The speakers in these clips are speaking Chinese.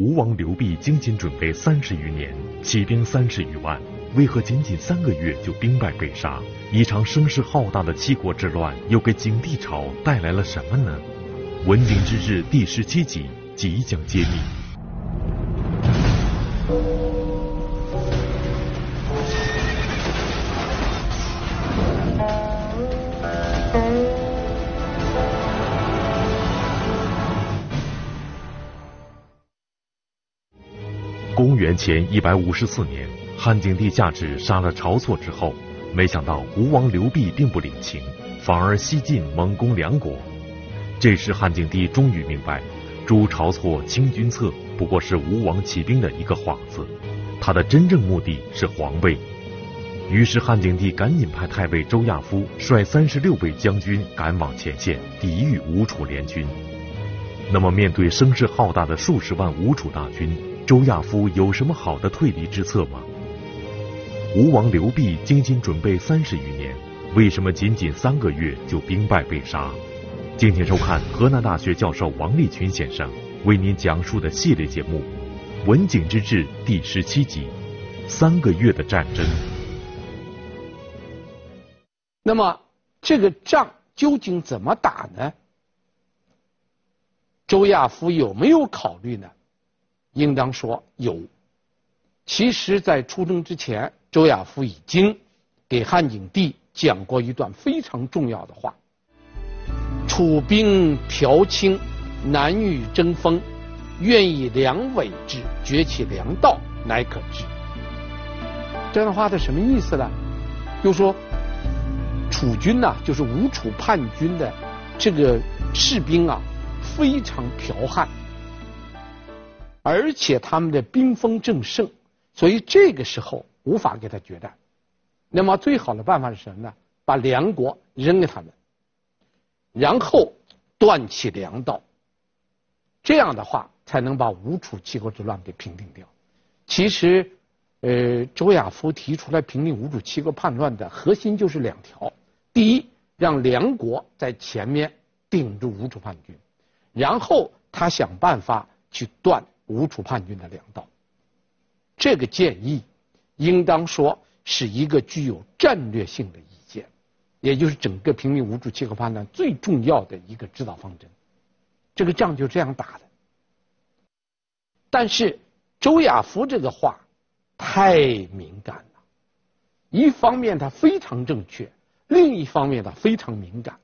吴王刘濞精心准备三十余年，起兵三十余万，为何仅仅三个月就兵败被杀？一场声势浩大的七国之乱又给景帝朝带来了什么呢？文景之治第十七集即将揭秘。公元前一百五十四年，汉景帝下旨杀了晁错之后，没想到吴王刘濞并不领情，反而西进猛攻梁国。这时汉景帝终于明白，诛晁错、清君侧不过是吴王起兵的一个幌子，他的真正目的是皇位。于是汉景帝赶紧派太尉周亚夫率三十六位将军赶往前线，抵御吴楚联军。那么面对声势浩大的数十万吴楚大军，周亚夫有什么好的退离之策吗？吴王刘濞精心准备三十余年，为什么仅仅三个月就兵败被杀？敬请收看河南大学教授王立群先生为您讲述的系列节目《文景之治》第十七集：三个月的战争。那么这个仗究竟怎么打呢？周亚夫有没有考虑呢？应当说有。其实，在出征之前，周亚夫已经给汉景帝讲过一段非常重要的话：“楚兵驃倾，南欲争锋，愿以粮委之，绝其粮道，乃可知。”这样的话，它什么意思呢？就说，楚军呐、就是吴楚叛军的这个士兵啊，非常剽悍。而且他们的兵锋正盛，所以这个时候无法给他决战。那么最好的办法是什么呢？把梁国扔给他们，然后断其粮道。这样的话才能把吴楚七国之乱给平定掉。其实，呃，周亚夫提出来平定吴楚七国叛乱的核心就是两条：第一，让梁国在前面顶住吴楚叛军，然后他想办法去断。吴楚叛军的粮道，这个建议应当说是一个具有战略性的意见，也就是整个平定吴楚七国叛乱最重要的一个指导方针。这个仗就这样打的。但是周亚夫这个话太敏感了，一方面他非常正确，另一方面他非常敏感，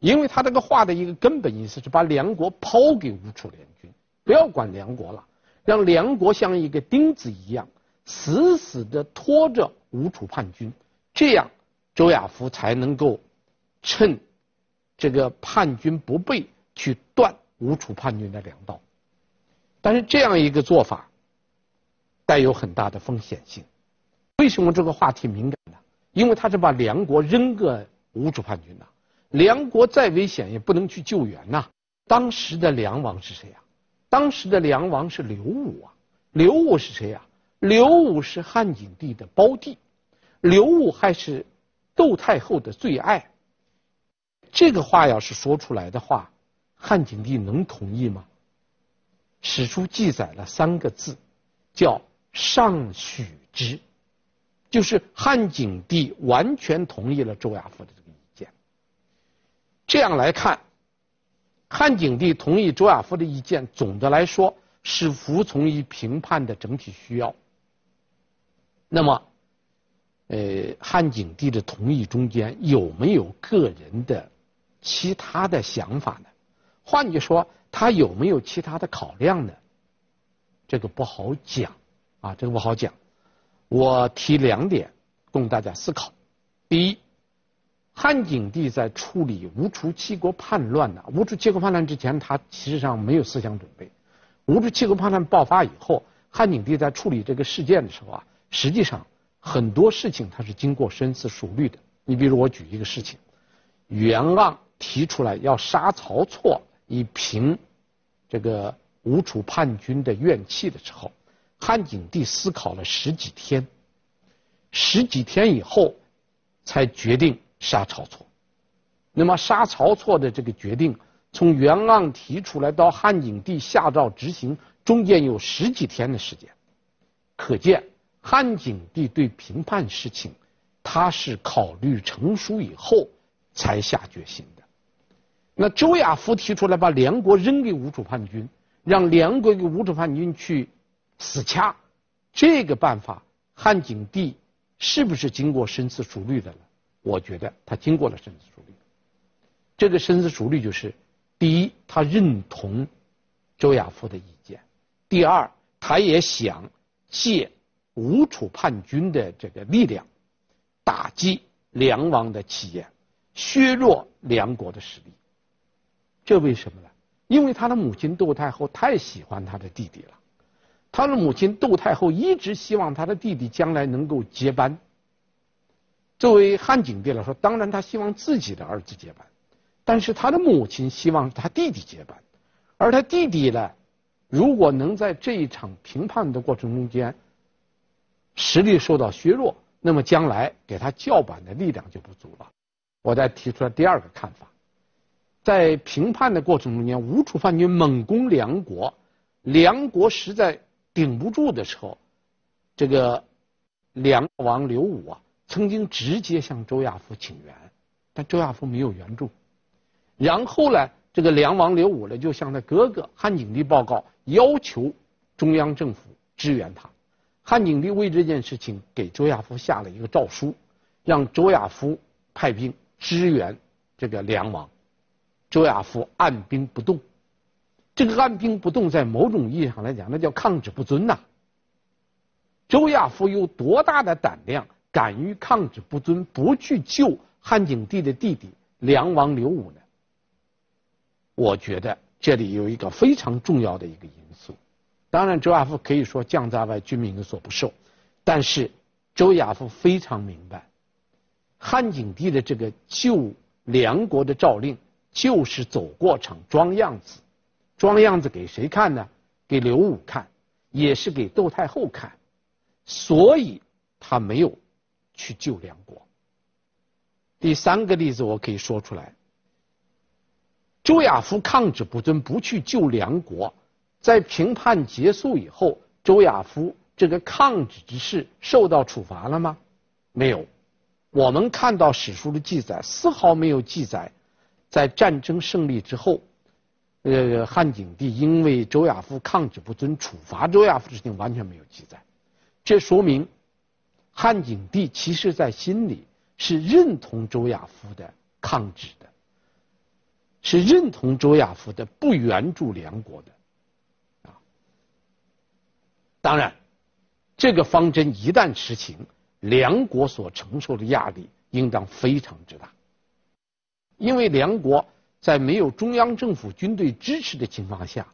因为他这个话的一个根本意思是把梁国抛给吴楚联军。不要管梁国了，让梁国像一个钉子一样，死死地拖着吴楚叛军，这样周亚夫才能够趁这个叛军不备去断吴楚叛军的粮道。但是这样一个做法带有很大的风险性。为什么这个话题敏感呢？因为他是把梁国扔给吴楚叛军呐，梁国再危险也不能去救援呐。当时的梁王是谁呀？当时的梁王是刘武啊，刘武是谁呀？刘武是汉景帝的胞弟，刘武还是窦太后的最爱。这个话要是说出来的话，汉景帝能同意吗？史书记载了三个字，叫“上许之”，就是汉景帝完全同意了周亚夫的这个意见。这样来看。汉景帝同意周亚夫的意见，总的来说是服从于平叛的整体需要。那么，呃，汉景帝的同意中间有没有个人的其他的想法呢？换句说，他有没有其他的考量呢？这个不好讲啊，这个不好讲。我提两点供大家思考。第一。汉景帝在处理吴楚七国叛乱呢，吴楚七国叛乱之前，他其实上没有思想准备。吴楚七国叛乱爆发以后，汉景帝在处理这个事件的时候啊，实际上很多事情他是经过深思熟虑的。你比如我举一个事情，袁盎提出来要杀晁错以平这个吴楚叛军的怨气的时候，汉景帝思考了十几天，十几天以后才决定。杀晁错，那么杀晁错的这个决定，从袁盎提出来到汉景帝下诏执行，中间有十几天的时间，可见汉景帝对平叛事情，他是考虑成熟以后才下决心的。那周亚夫提出来把梁国扔给吴楚叛军，让梁国给吴楚叛军去死掐，这个办法，汉景帝是不是经过深思熟虑的呢？我觉得他经过了深思熟虑。这个深思熟虑就是：第一，他认同周亚夫的意见；第二，他也想借吴楚叛军的这个力量，打击梁王的气焰，削弱梁国的实力。这为什么呢？因为他的母亲窦太后太喜欢他的弟弟了，他的母亲窦太后一直希望他的弟弟将来能够接班。作为汉景帝来说，当然他希望自己的儿子接班，但是他的母亲希望他弟弟接班，而他弟弟呢，如果能在这一场平叛的过程中间实力受到削弱，那么将来给他叫板的力量就不足了。我再提出了第二个看法，在平叛的过程中间，吴楚叛军猛攻梁国，梁国实在顶不住的时候，这个梁王刘武啊。曾经直接向周亚夫请援，但周亚夫没有援助。然后呢，这个梁王刘武呢，就向他哥哥汉景帝报告，要求中央政府支援他。汉景帝为这件事情给周亚夫下了一个诏书，让周亚夫派兵支援这个梁王。周亚夫按兵不动。这个按兵不动，在某种意义上来讲，那叫抗旨不遵呐。周亚夫有多大的胆量？敢于抗旨不遵，不去救汉景帝的弟弟梁王刘武呢？我觉得这里有一个非常重要的一个因素。当然，周亚夫可以说将在外，君命所不受，但是周亚夫非常明白，汉景帝的这个救梁国的诏令就是走过场装样子，装样子给谁看呢？给刘武看，也是给窦太后看，所以他没有。去救梁国。第三个例子我可以说出来，周亚夫抗旨不遵，不去救梁国，在平叛结束以后，周亚夫这个抗旨之事受到处罚了吗？没有。我们看到史书的记载，丝毫没有记载，在战争胜利之后，呃，汉景帝因为周亚夫抗旨不遵处罚周亚夫的事情完全没有记载，这说明。汉景帝其实在心里是认同周亚夫的抗旨的，是认同周亚夫的不援助梁国的，啊，当然，这个方针一旦实行，梁国所承受的压力应当非常之大，因为梁国在没有中央政府军队支持的情况下，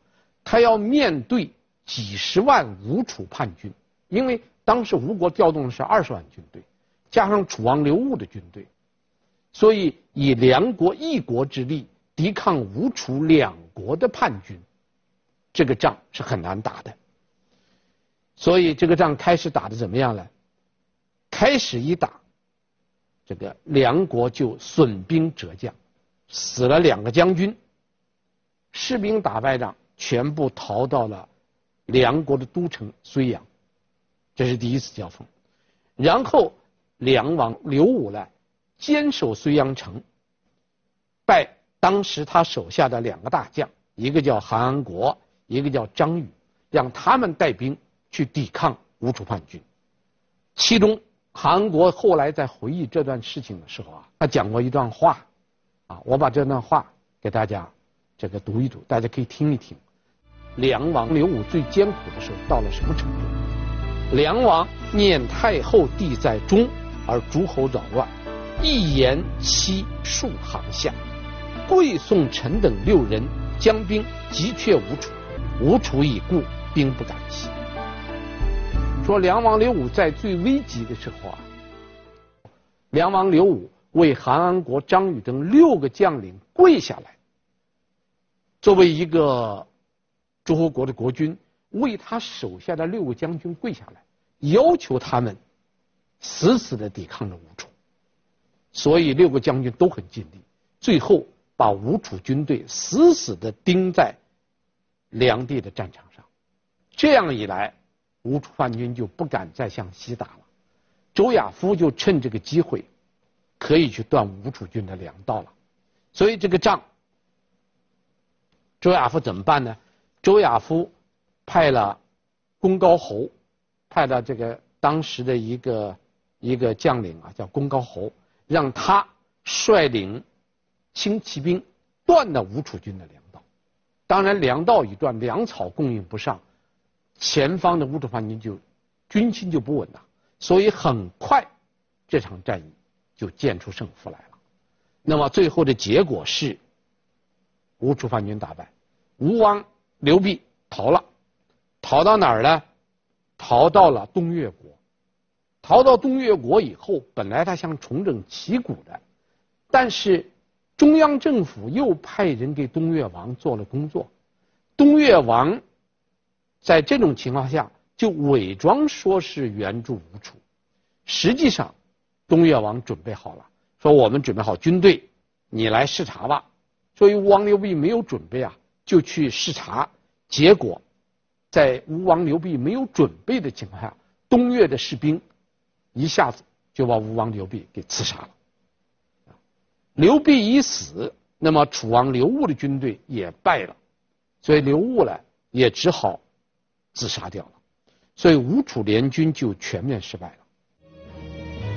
他要面对几十万吴楚叛军，因为。当时吴国调动的是二十万军队，加上楚王刘武的军队，所以以梁国一国之力抵抗吴楚两国的叛军，这个仗是很难打的。所以这个仗开始打得怎么样呢？开始一打，这个梁国就损兵折将，死了两个将军，士兵打败仗，全部逃到了梁国的都城睢阳。这是第一次交锋，然后梁王刘武呢，坚守睢阳城，拜当时他手下的两个大将，一个叫韩安国，一个叫张宇，让他们带兵去抵抗吴楚叛军。其中韩安国后来在回忆这段事情的时候啊，他讲过一段话，啊，我把这段话给大家这个读一读，大家可以听一听。梁王刘武最艰苦的时候到了什么程度？梁王念太后弟在中，而诸侯扰乱，一言欺数行下，贵宋臣等六人将兵急却吴楚，吴楚已固，兵不敢起。说梁王刘武在最危急的时候啊，梁王刘武为韩安国、张宇等六个将领跪下来，作为一个诸侯国的国君。为他手下的六个将军跪下来，要求他们死死的抵抗着吴楚，所以六个将军都很尽力，最后把吴楚军队死死的钉在梁地的战场上，这样一来，吴楚叛军就不敢再向西打了。周亚夫就趁这个机会，可以去断吴楚军的粮道了。所以这个仗，周亚夫怎么办呢？周亚夫派了公高侯，派了这个当时的一个一个将领啊，叫公高侯，让他率领轻骑兵断了吴楚军的粮道。当然，粮道一断，粮草供应不上，前方的吴楚叛军就军心就不稳了。所以很快，这场战役就见出胜负来了。那么最后的结果是，吴楚叛军打败，吴王。刘濞逃了，逃到哪儿呢？逃到了东越国。逃到东越国以后，本来他想重整旗鼓的，但是中央政府又派人给东越王做了工作。东越王在这种情况下就伪装说是援助吴楚，实际上东越王准备好了，说我们准备好军队，你来视察吧。所以吴王刘濞没有准备啊。就去视察，结果在吴王刘濞没有准备的情况下，东越的士兵一下子就把吴王刘濞给刺杀了。刘濞一死，那么楚王刘戊的军队也败了，所以刘戊呢也只好自杀掉了。所以吴楚联军就全面失败了。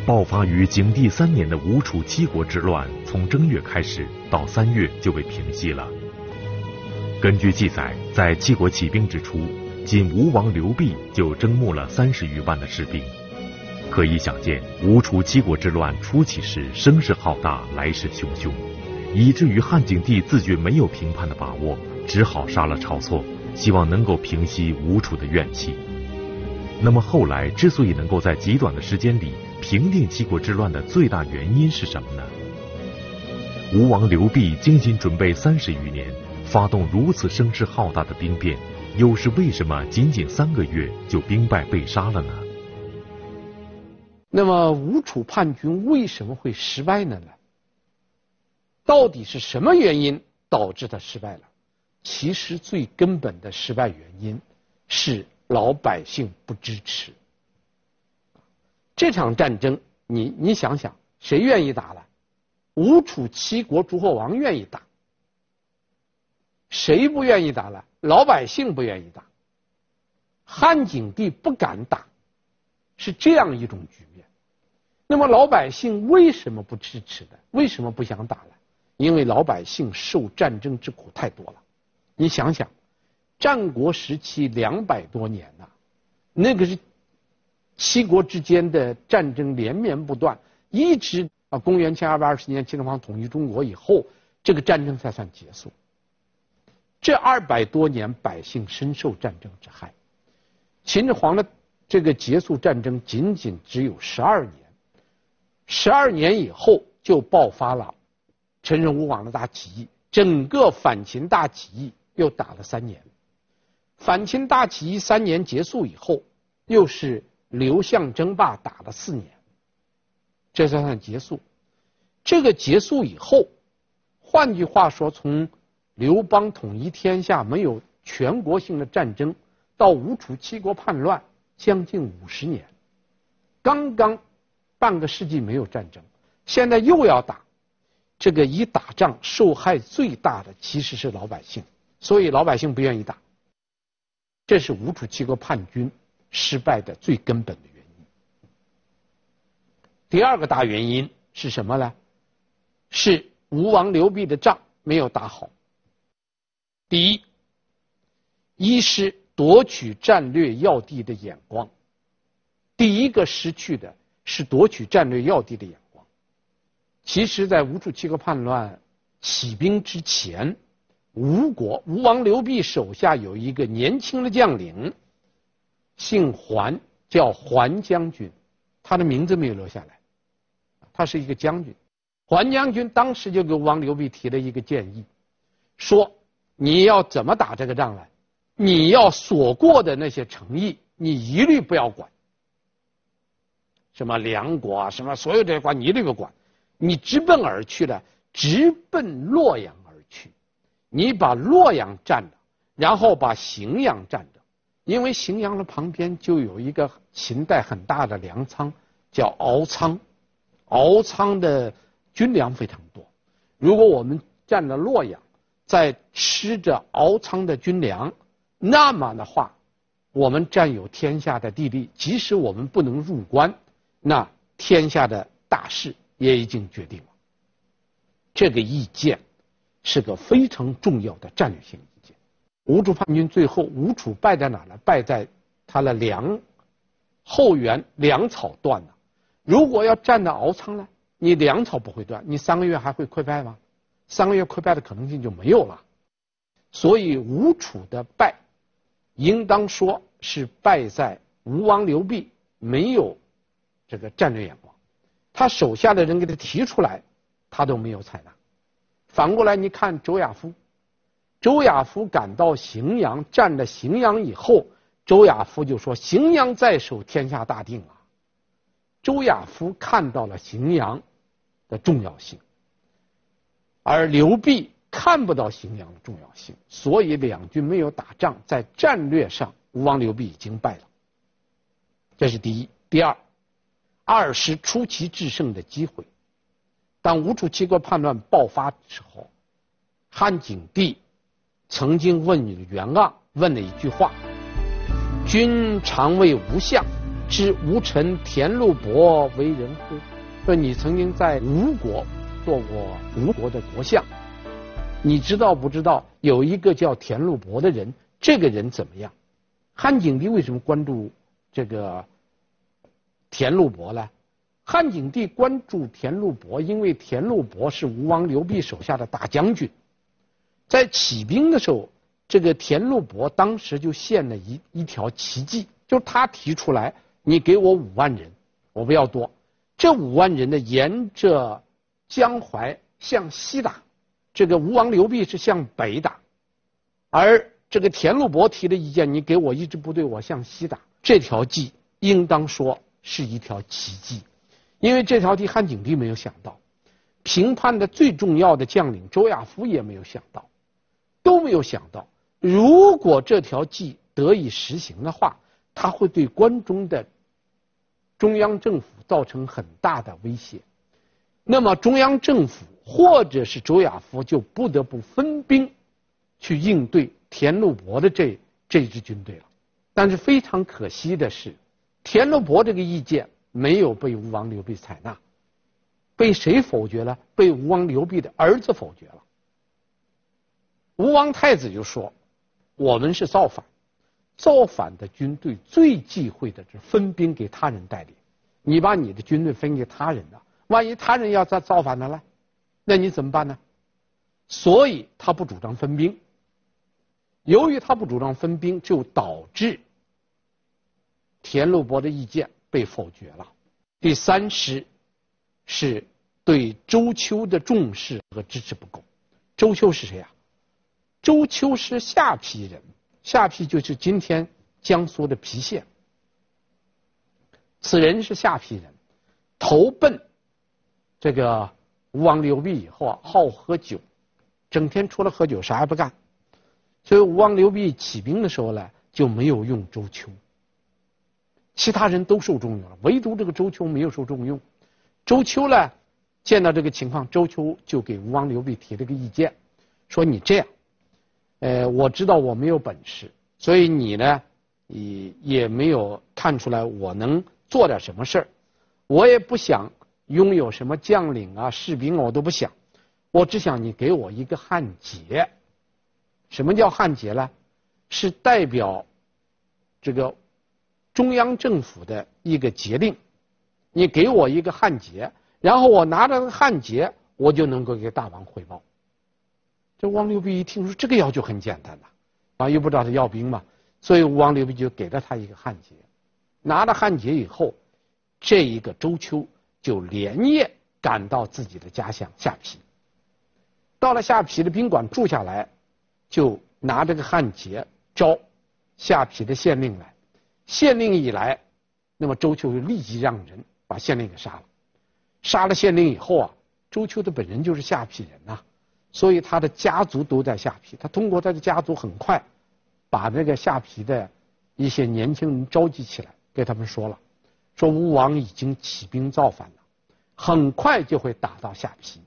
爆发于景帝三年的吴楚七国之乱，从正月开始，到三月就被平息了。根据记载，在七国起兵之初，仅吴王刘濞就征募了三十余万的士兵。可以想见，吴楚七国之乱初起时声势浩大，来势汹汹，以至于汉景帝自觉没有平叛的把握，只好杀了晁错，希望能够平息吴楚的怨气。那么后来之所以能够在极短的时间里平定七国之乱的最大原因是什么呢？吴王刘濞精心准备三十余年。发动如此声势浩大的兵变，又是为什么仅仅三个月就兵败被杀了呢？那么吴楚叛军为什么会失败了呢？到底是什么原因导致他失败了？其实最根本的失败原因是老百姓不支持。这场战争，你你想想，谁愿意打了？吴楚七国诸侯王愿意打。谁不愿意打了？老百姓不愿意打，汉景帝不敢打，是这样一种局面。那么老百姓为什么不支持的？为什么不想打了？因为老百姓受战争之苦太多了。你想想，战国时期两百多年呐，那个是七国之间的战争连绵不断，一直啊，公元前二百二十年秦始皇统一中国以后，这个战争才算结束。这二百多年，百姓深受战争之害。秦始皇的这个结束战争仅仅只有十二年，十二年以后就爆发了陈胜吴广的大起义，整个反秦大起义又打了三年。反秦大起义三年结束以后，又是刘项争霸打了四年，这才算结束。这个结束以后，换句话说，从刘邦统一天下，没有全国性的战争，到吴楚七国叛乱，将近五十年，刚刚半个世纪没有战争，现在又要打，这个一打仗受害最大的其实是老百姓，所以老百姓不愿意打，这是吴楚七国叛军失败的最根本的原因。第二个大原因是什么呢？是吴王刘濞的仗没有打好。第一，一是夺取战略要地的眼光。第一个失去的是夺取战略要地的眼光。其实，在吴楚七国叛乱起兵之前，吴国吴王刘濞手下有一个年轻的将领，姓桓，叫桓将军，他的名字没有留下来，他是一个将军。桓将军当时就给吴王刘濞提了一个建议，说。你要怎么打这个仗呢？你要所过的那些城邑，你一律不要管。什么梁国啊，什么所有这些国，你一律不管。你直奔而去的，直奔洛阳而去。你把洛阳占了，然后把荥阳占了，因为荥阳的旁边就有一个秦代很大的粮仓，叫敖仓，敖仓的军粮非常多。如果我们占了洛阳，在吃着敖仓的军粮，那么的话，我们占有天下的地利，即使我们不能入关，那天下的大事也已经决定了。这个意见是个非常重要的战略性意见。吴楚叛军最后，吴楚败在哪呢？败在他的粮后援粮草断了。如果要占到敖仓呢，你粮草不会断，你三个月还会溃败吗？三个月溃败的可能性就没有了。所以吴楚的败，应当说是败在吴王刘濞没有这个战略眼光，他手下的人给他提出来，他都没有采纳。反过来，你看周亚夫，周亚夫赶到荥阳，占了荥阳以后，周亚夫就说：“荥阳在手，天下大定啊。”周亚夫看到了荥阳的重要性，而刘濞看不到荥阳的重要性，所以两军没有打仗，在战略上，吴王刘濞已经败了。这是第一。第二，二是出奇制胜的机会。当吴楚七国叛乱爆发的时候，汉景帝曾经问袁盎问了一句话：“君常为吴相，知吴臣田禄伯为人乎？”说你曾经在吴国做过吴国的国相，你知道不知道有一个叫田禄伯的人？这个人怎么样？汉景帝为什么关注这个田禄伯呢？汉景帝关注田禄伯，因为田禄伯是吴王刘濞手下的大将军，在起兵的时候，这个田禄伯当时就献了一一条奇计，就是他提出来，你给我五万人，我不要多，这五万人呢，沿着江淮向西打，这个吴王刘濞是向北打，而这个田禄伯提的意见，你给我一支部队，我向西打，这条计应当说是一条奇计。因为这条计汉景帝没有想到，平叛的最重要的将领周亚夫也没有想到，都没有想到，如果这条计得以实行的话，它会对关中的中央政府造成很大的威胁，那么中央政府或者是周亚夫就不得不分兵去应对田禄伯的这这支军队了。但是非常可惜的是，田禄伯这个意见。没有被吴王刘濞采纳，被谁否决了？被吴王刘濞的儿子否决了。吴王太子就说：“我们是造反，造反的军队最忌讳的是分兵给他人带领。你把你的军队分给他人了，万一他人要造造反的了？那你怎么办呢？所以他不主张分兵。由于他不主张分兵，就导致田禄伯的意见。”被否决了。第三是，是对周丘的重视和支持不够。周丘是谁啊？周丘是下邳人，下邳就是今天江苏的郫县。此人是下邳人，投奔这个吴王刘濞以后啊，好喝酒，整天除了喝酒啥也不干。所以吴王刘濞起兵的时候呢，就没有用周丘。其他人都受重用了，唯独这个周丘没有受重用。周丘呢，见到这个情况，周丘就给吴王刘濞提了个意见，说你这样，呃，我知道我没有本事，所以你呢，也也没有看出来我能做点什么事儿，我也不想拥有什么将领啊、士兵啊，我都不想，我只想你给我一个汉节。什么叫汉节呢？是代表这个。中央政府的一个节令，你给我一个汉节，然后我拿着汉节，我就能够给大王汇报。这王刘濞一听说这个要求很简单呐，啊，又不知道他要兵嘛，所以王刘濞就给了他一个汉节。拿了汉节以后，这一个周秋就连夜赶到自己的家乡下邳。到了下邳的宾馆住下来，就拿这个汉节招下邳的县令来。县令一来，那么周秋就立即让人把县令给杀了。杀了县令以后啊，周秋的本人就是下邳人呐，所以他的家族都在下邳。他通过他的家族，很快把那个下邳的一些年轻人召集起来，给他们说了，说吴王已经起兵造反了，很快就会打到下邳。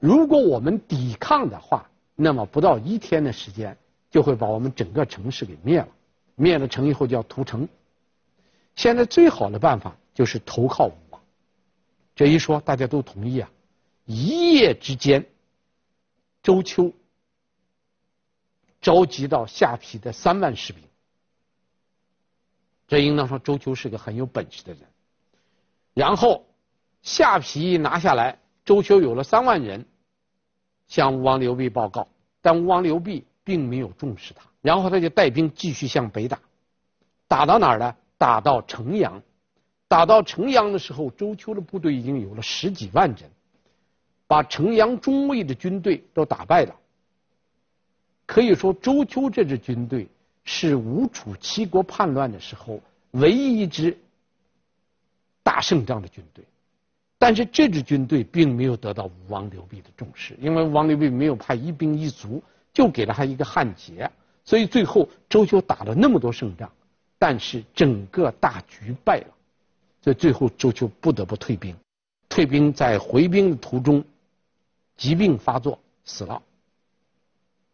如果我们抵抗的话，那么不到一天的时间，就会把我们整个城市给灭了。灭了城以后就要屠城。现在最好的办法就是投靠吴王。这一说大家都同意啊。一夜之间，周丘召集到下邳的三万士兵。这应当说周丘是个很有本事的人。然后下邳拿下来，周丘有了三万人，向吴王刘濞报告，但吴王刘濞并没有重视他。然后他就带兵继续向北打，打到哪儿呢？打到城阳。打到城阳的时候，周丘的部队已经有了十几万人，把城阳中卫的军队都打败了。可以说，周秋这支军队。是吴楚七国叛乱的时候唯一一支打胜仗的军队，但是这支军队并没有得到吴王刘濞的重视，因为王刘濞没有派一兵一卒，就给了他一个汉节，所以最后周丘打了那么多胜仗，但是整个大局败了，所以最后周丘不得不退兵，退兵在回兵的途中疾病发作死了。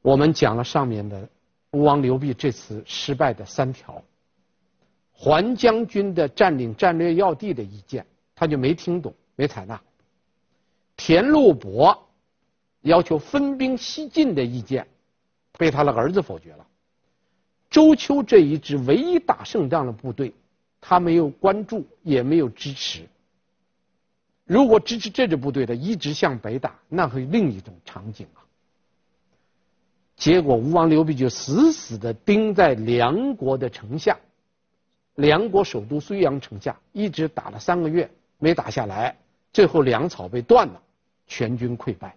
我们讲了上面的。吴王刘濞这次失败的三条，桓将军的占领战略要地的意见，他就没听懂，没采纳；田禄伯要求分兵西进的意见，被他的儿子否决了。周丘这一支唯一打胜仗的部队，他没有关注，也没有支持。如果支持这支部队的一直向北打，那会另一种场景啊。结果吴王刘濞就死死的盯在梁国的城下，梁国首都睢阳城下，一直打了三个月没打下来，最后粮草被断了，全军溃败。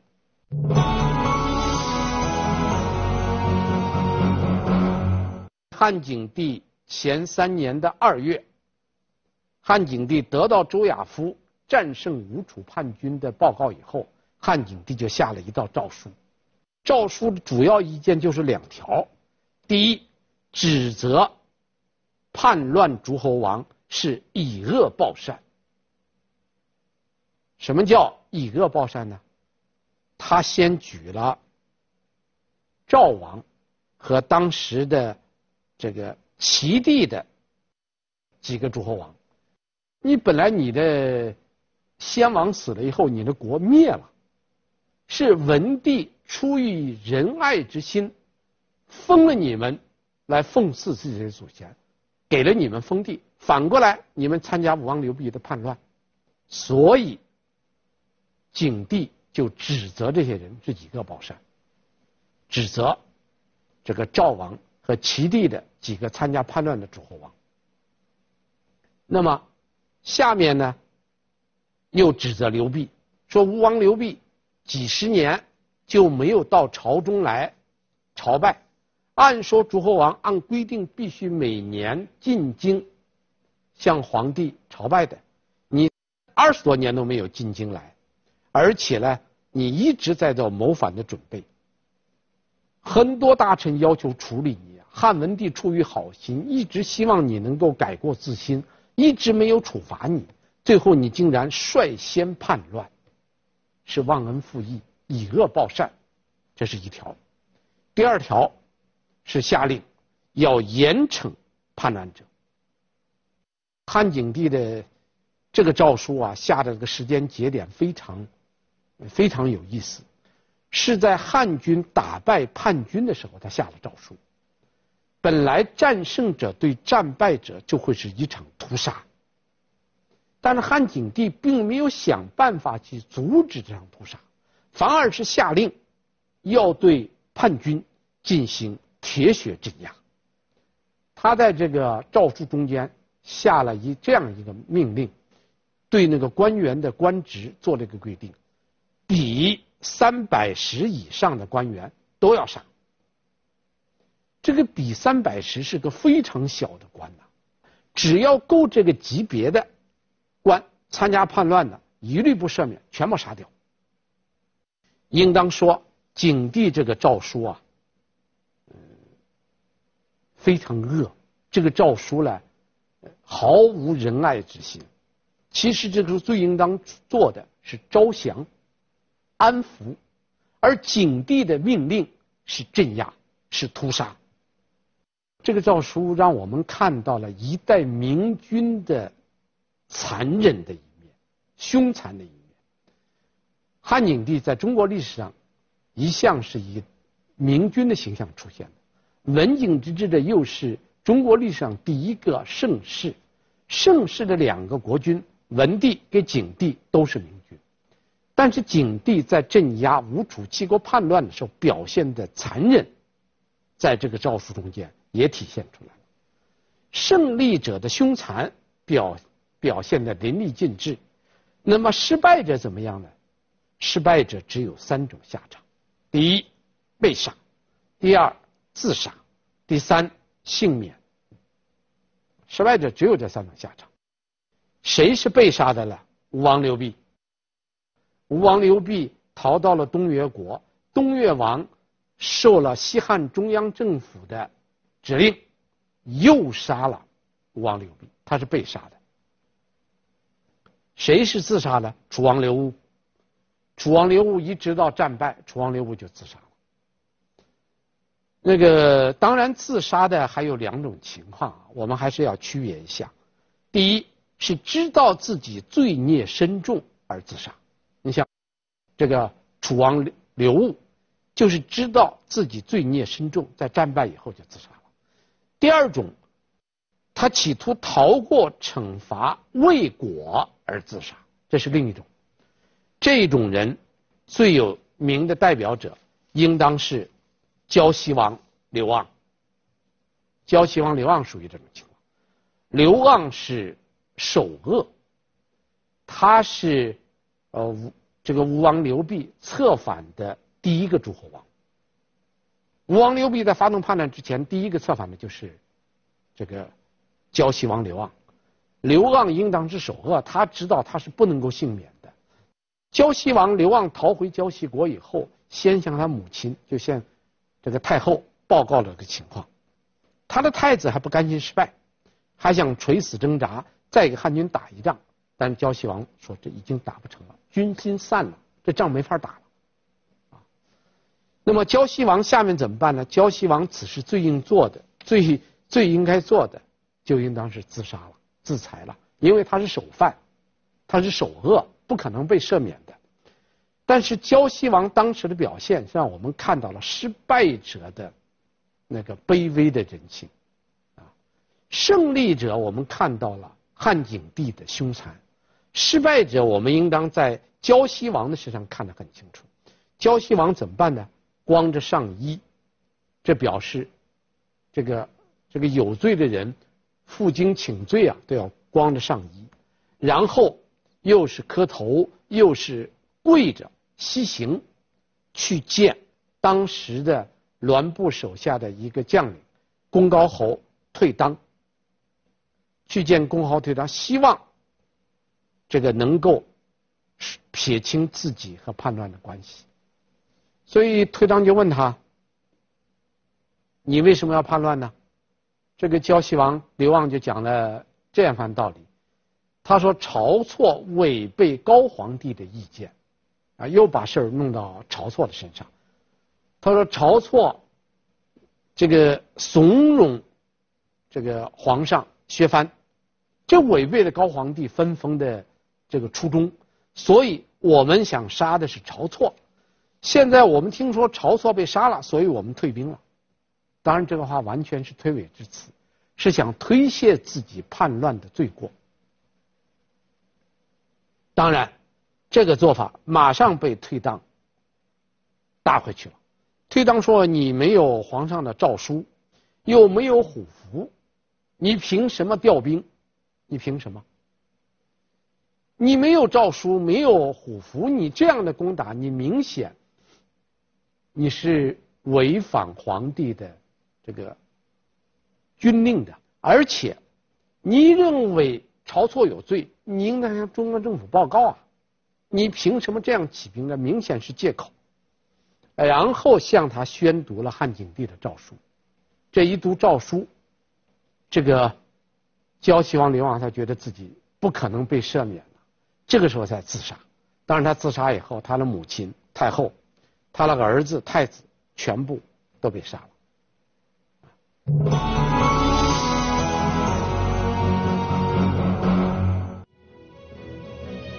汉景帝前三年的二月，汉景帝得到周亚夫战胜吴楚叛军的报告以后，汉景帝就下了一道诏书。诏书的主要意见就是两条：第一，指责叛乱诸侯王是以恶报善。什么叫以恶报善呢？他先举了赵王和当时的这个齐地的几个诸侯王。你本来你的先王死了以后，你的国灭了，是文帝。出于仁爱之心，封了你们来奉祀自己的祖先，给了你们封地。反过来，你们参加吴王刘濞的叛乱，所以景帝就指责这些人这几个宝山，指责这个赵王和齐地的几个参加叛乱的诸侯王。那么下面呢，又指责刘濞，说吴王刘濞几十年。就没有到朝中来朝拜。按说诸侯王按规定必须每年进京向皇帝朝拜的，你二十多年都没有进京来，而且呢，你一直在做谋反的准备。很多大臣要求处理你，汉文帝出于好心，一直希望你能够改过自新，一直没有处罚你，最后你竟然率先叛乱，是忘恩负义。以恶报善，这是一条。第二条是下令要严惩叛乱者。汉景帝的这个诏书啊，下的这个时间节点非常非常有意思，是在汉军打败叛军的时候，他下了诏书。本来战胜者对战败者就会是一场屠杀，但是汉景帝并没有想办法去阻止这场屠杀。反而是下令，要对叛军进行铁血镇压。他在这个诏书中间下了一这样一个命令，对那个官员的官职做了一个规定，比三百石以上的官员都要杀。这个比三百石是个非常小的官呐，只要够这个级别的官参加叛乱的，一律不赦免，全部杀掉。应当说，景帝这个诏书啊，嗯，非常恶，这个诏书呢，毫无仁爱之心。其实这个最应当做的是招降、安抚，而景帝的命令是镇压、是屠杀。这个诏书让我们看到了一代明君的残忍的一面、凶残的一面。汉景帝在中国历史上一向是以明君的形象出现的，文景之治的又是中国历史上第一个盛世，盛世的两个国君。文帝跟景帝都是明君，但是景帝在镇压吴楚七国叛乱的时候表现的残忍，在这个诏书中间也体现出来了。胜利者的凶残表表现的淋漓尽致，那么失败者怎么样呢？失败者只有三种下场：第一，被杀；第二，自杀；第三，幸免。失败者只有这三种下场。谁是被杀的呢？吴王刘濞。吴王刘濞逃到了东越国，东越王受了西汉中央政府的指令，诱杀了吴王刘濞，他是被杀的。谁是自杀的？楚王刘戊。楚王刘戊一直到战败，楚王刘戊就自杀了。那个当然，自杀的还有两种情况，我们还是要区别一下。第一。是知道自己罪孽深重而自杀。你像这个楚王刘戊，就是知道自己罪孽深重，在战败以后就自杀了。第二种，他企图逃过惩罚未果而自杀，这是另一种。这种人最有名的代表者，应当是胶西王刘旺。胶西王刘旺属于这种情况。刘旺是。首恶，他是呃吴这个吴王刘濞策反的第一个诸侯王。吴王刘濞在发动叛乱之前，第一个策反的就是这个胶西王刘旺。刘旺应当是首恶，他知道他是不能够幸免。胶西王刘盎逃回胶西国以后，先向他母亲就向这个太后报告了个情况。他的太子还不甘心失败，还想垂死挣扎。再给汉军打一仗，但是胶西王说，这已经打不成了，军心散了，这仗没法打了。啊，那么胶西王下面怎么办呢？胶西王此时最应做的、最最应该做的，就应当是自杀了、自裁了，因为他是首犯，他是首恶，不可能被赦免的。但是胶西王当时的表现，让我们看到了失败者的那个卑微的人性，啊，胜利者我们看到了。汉景帝的凶残，失败者我们应当在胶西王的身上看得很清楚。胶西王怎么办呢？光着上衣，这表示这个这个有罪的人负荆请罪啊，都要光着上衣，然后又是磕头，又是跪着西行，去见当时的栾部手下的一个将领公高侯退当。去见公豪退当，希望这个能够撇清自己和叛乱的关系。所以退当就问他：“你为什么要叛乱呢？”这个胶西王刘旺就讲了这样番道理。他说：“晁错违背高皇帝的意见，啊，又把事儿弄到晁错的身上。他说晁错这个怂恿这个皇上削藩。”这违背了高皇帝分封的这个初衷，所以我们想杀的是晁错。现在我们听说晁错被杀了，所以我们退兵了。当然，这个话完全是推诿之词，是想推卸自己叛乱的罪过。当然，这个做法马上被退当打回去了。退当说：“你没有皇上的诏书，又没有虎符，你凭什么调兵？”你凭什么？你没有诏书，没有虎符，你这样的攻打，你明显你是违反皇帝的这个军令的，而且你认为晁错有罪，你应该向中央政府报告啊！你凭什么这样起兵呢？明显是借口。然后向他宣读了汉景帝的诏书，这一读诏书，这个胶西王刘王他觉得自己不可能被赦免了，这个时候才自杀。当然他自杀以后，他的母亲太后，他那个儿子太子全部都被杀了。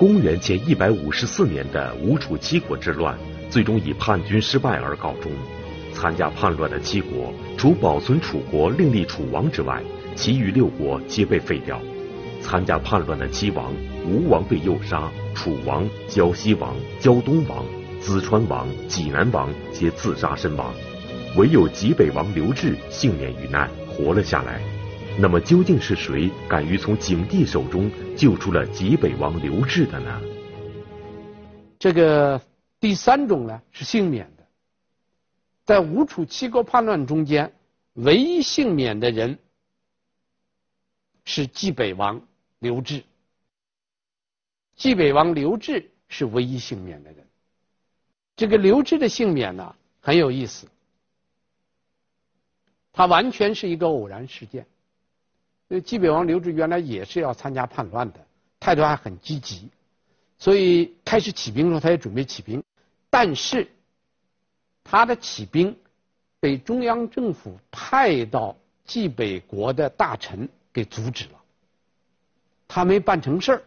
公元前一百五十四年的吴楚七国之乱，最终以叛军失败而告终。参加叛乱的七国，除保存楚国另立楚王之外，其余六国皆被废掉。参加叛乱的七王，吴王被诱杀，楚王、胶西王、胶东王、淄川王、济南王皆自杀身亡，唯有济北王刘志幸免于难，活了下来。那么究竟是谁敢于从景帝手中救出了济北王刘志的呢？这个第三种呢是幸免的，在吴楚七国叛乱中间，唯一幸免的人是济北王刘志。济北王刘志是唯一幸免的人。这个刘志的幸免呢很有意思，他完全是一个偶然事件。因为济北王刘志原来也是要参加叛乱的，态度还很积极，所以开始起兵的时候，他也准备起兵，但是他的起兵被中央政府派到济北国的大臣给阻止了，他没办成事儿，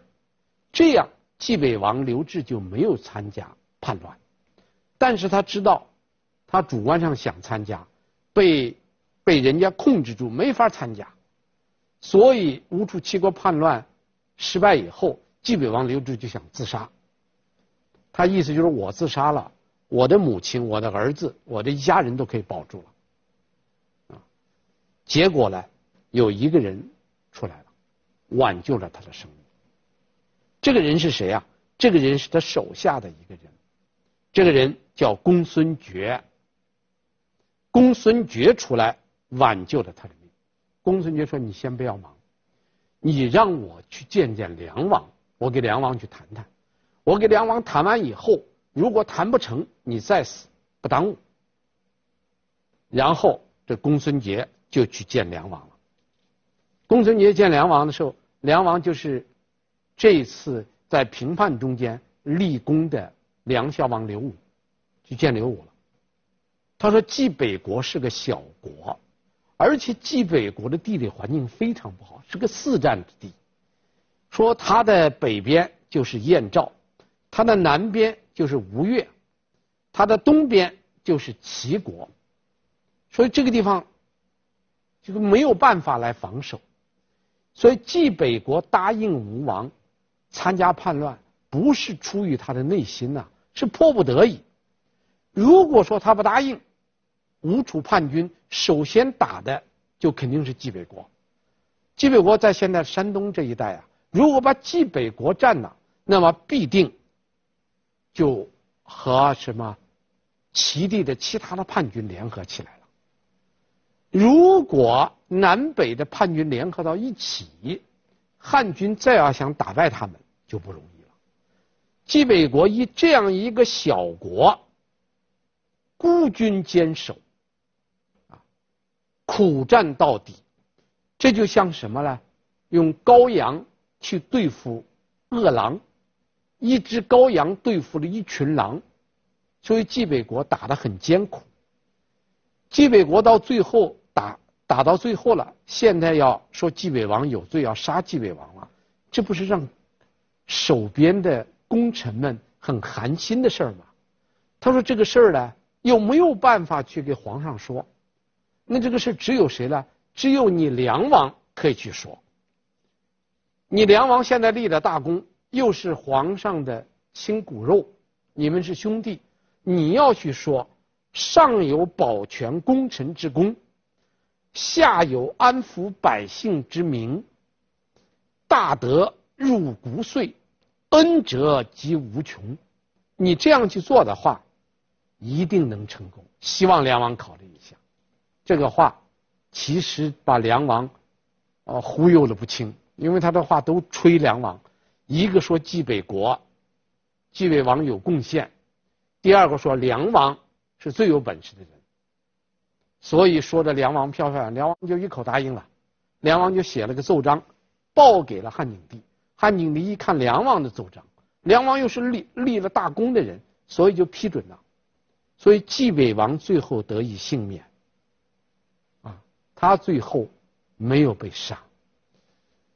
这样济北王刘志就没有参加叛乱，但是他知道他主观上想参加，被被人家控制住，没法参加。所以，吴楚七国叛乱失败以后，济北王刘志就想自杀。他意思就是我自杀了，我的母亲、我的儿子、我的一家人都可以保住了。啊，结果呢，有一个人出来了，挽救了他的生命。这个人是谁啊？这个人是他手下的一个人，这个人叫公孙觉。公孙觉出来挽救了他的命。公孙捷说：“你先不要忙，你让我去见见梁王，我给梁王去谈谈。我给梁王谈完以后，如果谈不成，你再死不耽误。”然后这公孙捷就去见梁王了。公孙捷见梁王的时候，梁王就是这一次在平叛中间立功的梁孝王刘武，去见刘武了。他说：“济北国是个小国。”而且济北国的地理环境非常不好，是个四战之地。说它的北边就是燕赵，它的南边就是吴越，它的东边就是齐国，所以这个地方这个没有办法来防守。所以济北国答应吴王参加叛乱，不是出于他的内心呐，是迫不得已。如果说他不答应，吴楚叛军首先打的就肯定是济北国，济北国在现在山东这一带啊，如果把济北国占了，那么必定就和什么齐地的其他的叛军联合起来了。如果南北的叛军联合到一起，汉军再要想打败他们就不容易了。冀北国以这样一个小国孤军坚守。苦战到底，这就像什么呢？用羔羊去对付饿狼，一只羔羊对付了一群狼，所以济北国打得很艰苦。济北国到最后打打到最后了，现在要说济北王有罪，要杀济北王了，这不是让守边的功臣们很寒心的事儿吗？他说这个事儿呢，又没有办法去给皇上说。那这个事只有谁呢？只有你梁王可以去说。你梁王现在立了大功，又是皇上的亲骨肉，你们是兄弟，你要去说，上有保全功臣之功，下有安抚百姓之名，大德入骨髓，恩泽及无穷。你这样去做的话，一定能成功。希望梁王考虑一下。这个话其实把梁王呃忽悠了不轻，因为他的话都吹梁王，一个说济北国，济北王有贡献，第二个说梁王是最有本事的人，所以说的梁王飘飘然，梁王就一口答应了，梁王就写了个奏章，报给了汉景帝。汉景帝一看梁王的奏章，梁王又是立立了大功的人，所以就批准了。所以济北王最后得以幸免，他最后没有被杀。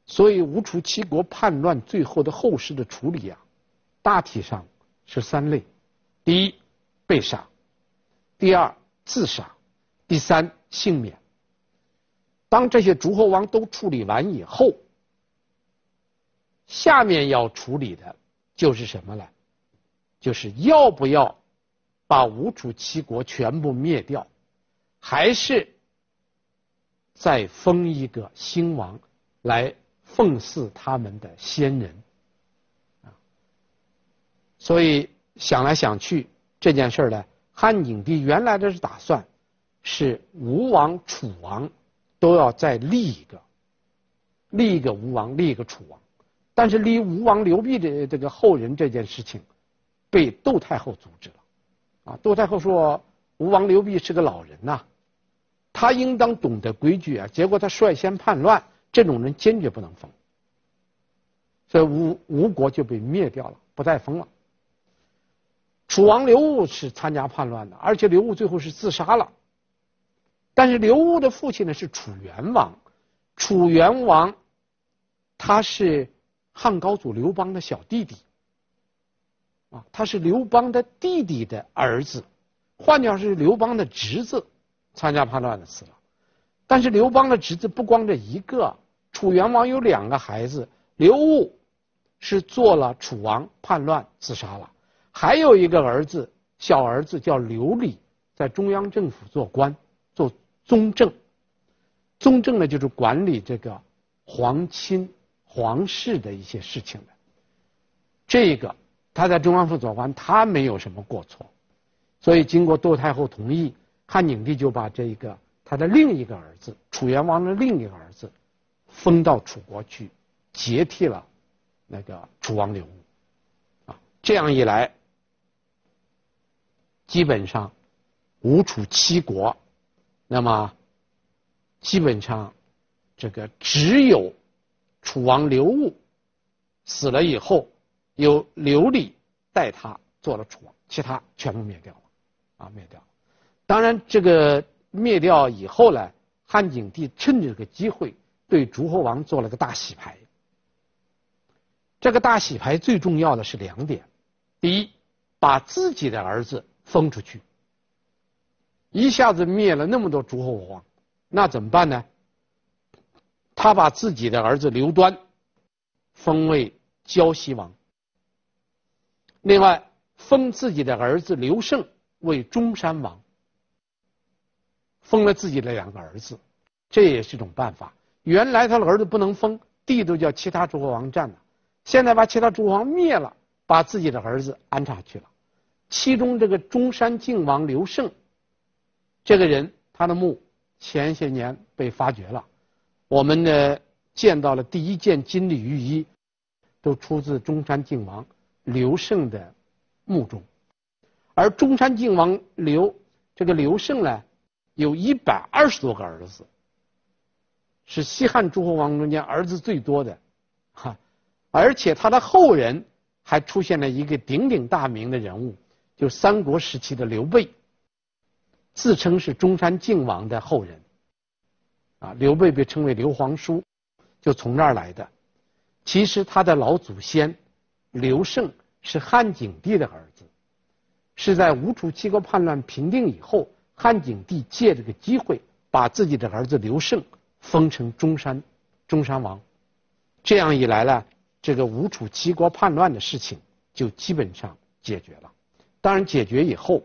所以吴楚七国叛乱最后的后事的处理啊，大体上是三类：第一，被杀；第二，自杀；第三，幸免。当这些诸侯王都处理完以后，下面要处理的就是什么呢？就是要不要把吴楚七国全部灭掉，还是再封一个新王来奉祀他们的先人？啊，所以想来想去，这件事呢，汉景帝原来的是打算是吴王、楚王。都要再立一个，立一个吴王，立一个楚王，但是立吴王刘濞的这个后人这件事情，被窦太后阻止了。啊，窦太后说吴王刘濞是个老人呐、他应当懂得规矩啊。结果他率先叛乱，这种人坚决不能封，所以吴吴国就被灭掉了，不再封了。楚王刘戊是参加叛乱的，而且刘戊最后是自杀了。但是刘戊的父亲呢是楚元王，楚元王他是汉高祖刘邦的小弟弟，啊，他是刘邦的弟弟的儿子，换句话是刘邦的侄子，参加叛乱的死了。但是刘邦的侄子不光这一个，楚元王有两个孩子，刘戊是做了楚王叛乱自杀了，还有一个儿子，小儿子叫刘礼，在中央政府做官。做宗正，宗正呢，就是管理这个皇亲皇室的一些事情的。这个他在中央府做官，他没有什么过错，所以经过窦太后同意，汉景帝就把这一个他的另一个儿子楚元王的另一个儿子封到楚国去，接替了那个楚王刘戊。啊，这样一来，基本上吴楚七国。那么，基本上，这个只有楚王刘戊死了以后，由刘礼代他做了楚王，其他全部灭掉了，啊，灭掉了。当然，这个灭掉以后呢，汉景帝趁着这个机会对诸侯王做了个大洗牌。这个大洗牌最重要的是两点：第一，把自己的儿子封出去。一下子灭了那么多诸侯王，那怎么办呢？他把自己的儿子刘端封为胶西王，另外封自己的儿子刘胜为中山王，封了自己的两个儿子，这也是一种办法。原来他的儿子不能封，地都叫其他诸侯王占了，现在把其他诸侯王灭了，把自己的儿子安插去了。其中这个中山靖王刘胜。这个人，他的墓前些年被发掘了，我们呢见到了第一件金缕玉衣，都出自中山靖王刘胜的墓中，而中山靖王刘这个刘胜呢，有一百二十多个儿子，是西汉诸侯王中间儿子最多的，哈，而且他的后人还出现了一个鼎鼎大名的人物，就三国时期的刘备。自称是中山靖王的后人，啊，刘备被称为刘皇叔，就从那儿来的。其实他的老祖先刘胜是汉景帝的儿子，是在吴楚七国叛乱平定以后，汉景帝借这个机会把自己的儿子刘胜封成中山中山王。这样一来呢，这个吴楚七国叛乱的事情就基本上解决了。当然，解决以后。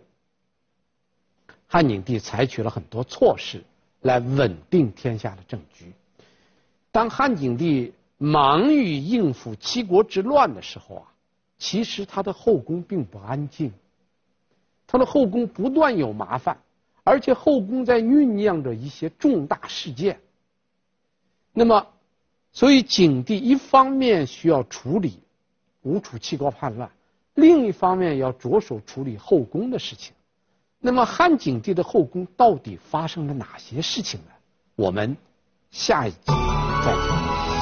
汉景帝采取了很多措施来稳定天下的政局。当汉景帝忙于应付七国之乱的时候啊，其实他的后宫并不安静，他的后宫不断有麻烦，而且后宫在酝酿着一些重大事件。那么，所以景帝一方面需要处理吴楚七国叛乱，另一方面要着手处理后宫的事情。那么汉景帝的后宫到底发生了哪些事情呢？我们下一集。再讲。